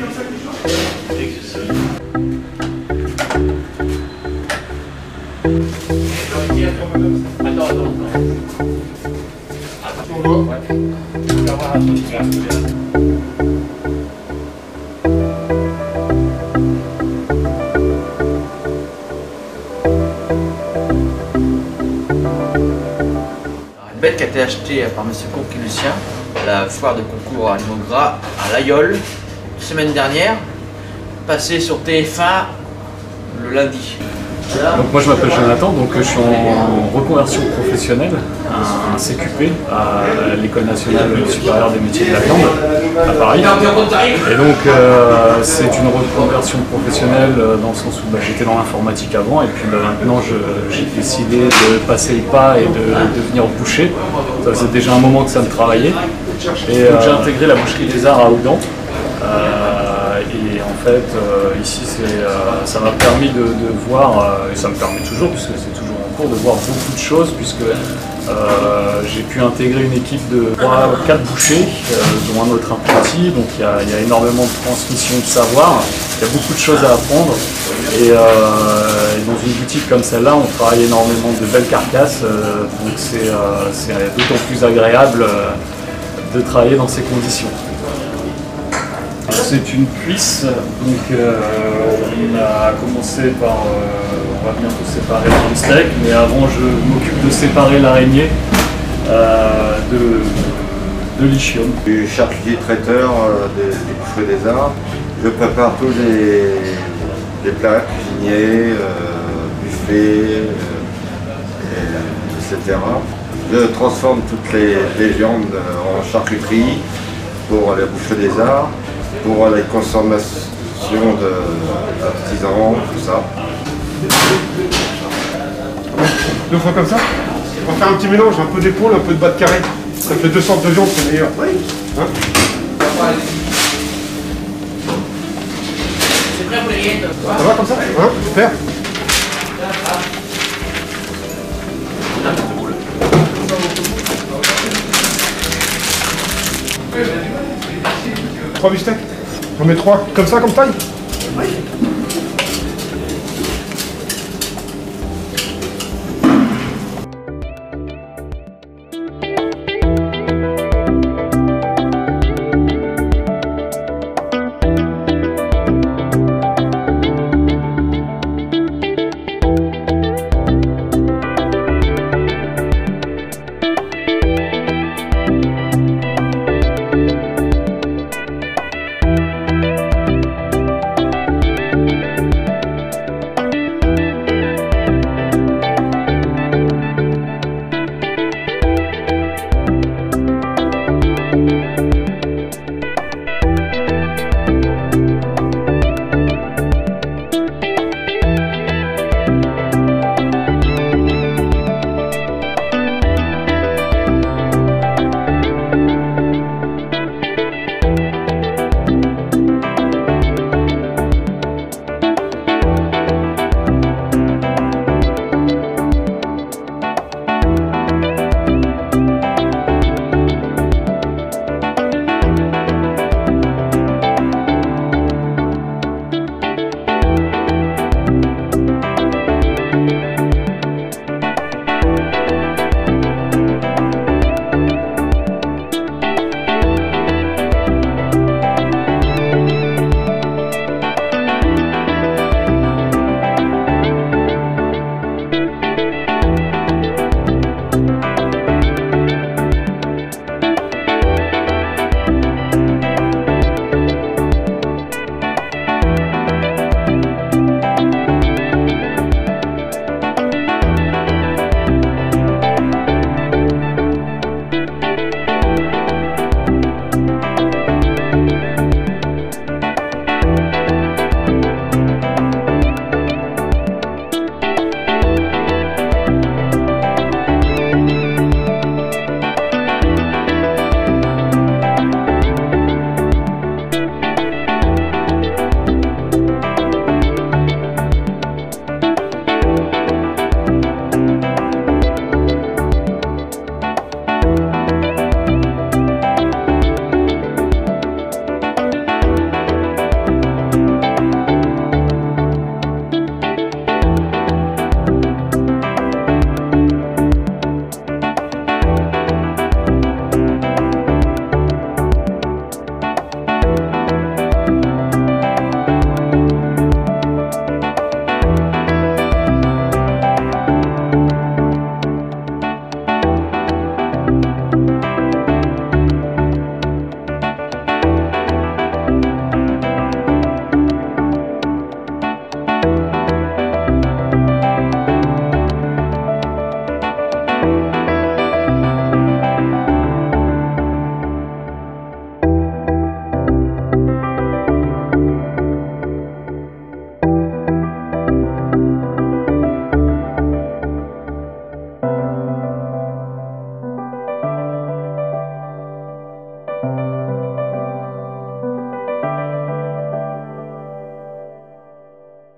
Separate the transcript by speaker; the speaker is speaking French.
Speaker 1: Une bête qui a été achetée par M. Courqui Lucien, à la foire de concours à Gras à l'Aïol, semaine dernière, passée sur TF1 le lundi.
Speaker 2: Donc moi je m'appelle Jonathan, donc je suis en reconversion professionnelle, un CQP à l'École nationale supérieure des métiers de la viande à Paris. Et donc euh, c'est une reconversion professionnelle euh, dans le sens où bah, j'étais dans l'informatique avant et puis bah, maintenant j'ai décidé de passer le pas et de devenir boucher. Ça faisait déjà un moment que ça me travaillait. Et euh, j'ai intégré la boucherie des arts à Oudan. Euh, fait, euh, ici, euh, ça m'a permis de, voir, euh, et ça me permet toujours, puisque c'est toujours en cours, de voir beaucoup de choses, puisque j'ai pu intégrer une équipe de 3 4 bouchers, dont un autre apprenti, donc il y, a, énormément de transmission de savoir, il y a beaucoup de choses à apprendre, et, dans une boutique comme celle-là, on travaille énormément de belles carcasses, donc c'est, d'autant plus agréable de travailler dans ces conditions. C'est une cuisse, donc euh, on a commencé par, euh, on va bientôt séparer le steak, mais avant je m'occupe de séparer l'araignée euh, de, de l'ichium.
Speaker 3: Je suis charcutier traiteur des, des boucheries des arts. Je prépare tous les, les plats cuisiniers, buffets, et- etc. Je transforme toutes les, viandes en charcuterie pour les boucheries des arts, pour les consommations d'artisans, tout ça.
Speaker 4: Deux fois comme ça On va faire un petit mélange, un peu d'épaule, un peu de bas de carré. Ça fait deux sortes de viande, c'est meilleur. Hein
Speaker 1: les rillettes
Speaker 4: ça va comme ça Hein Super Trois beefsteaks On met trois comme ça, comme taille?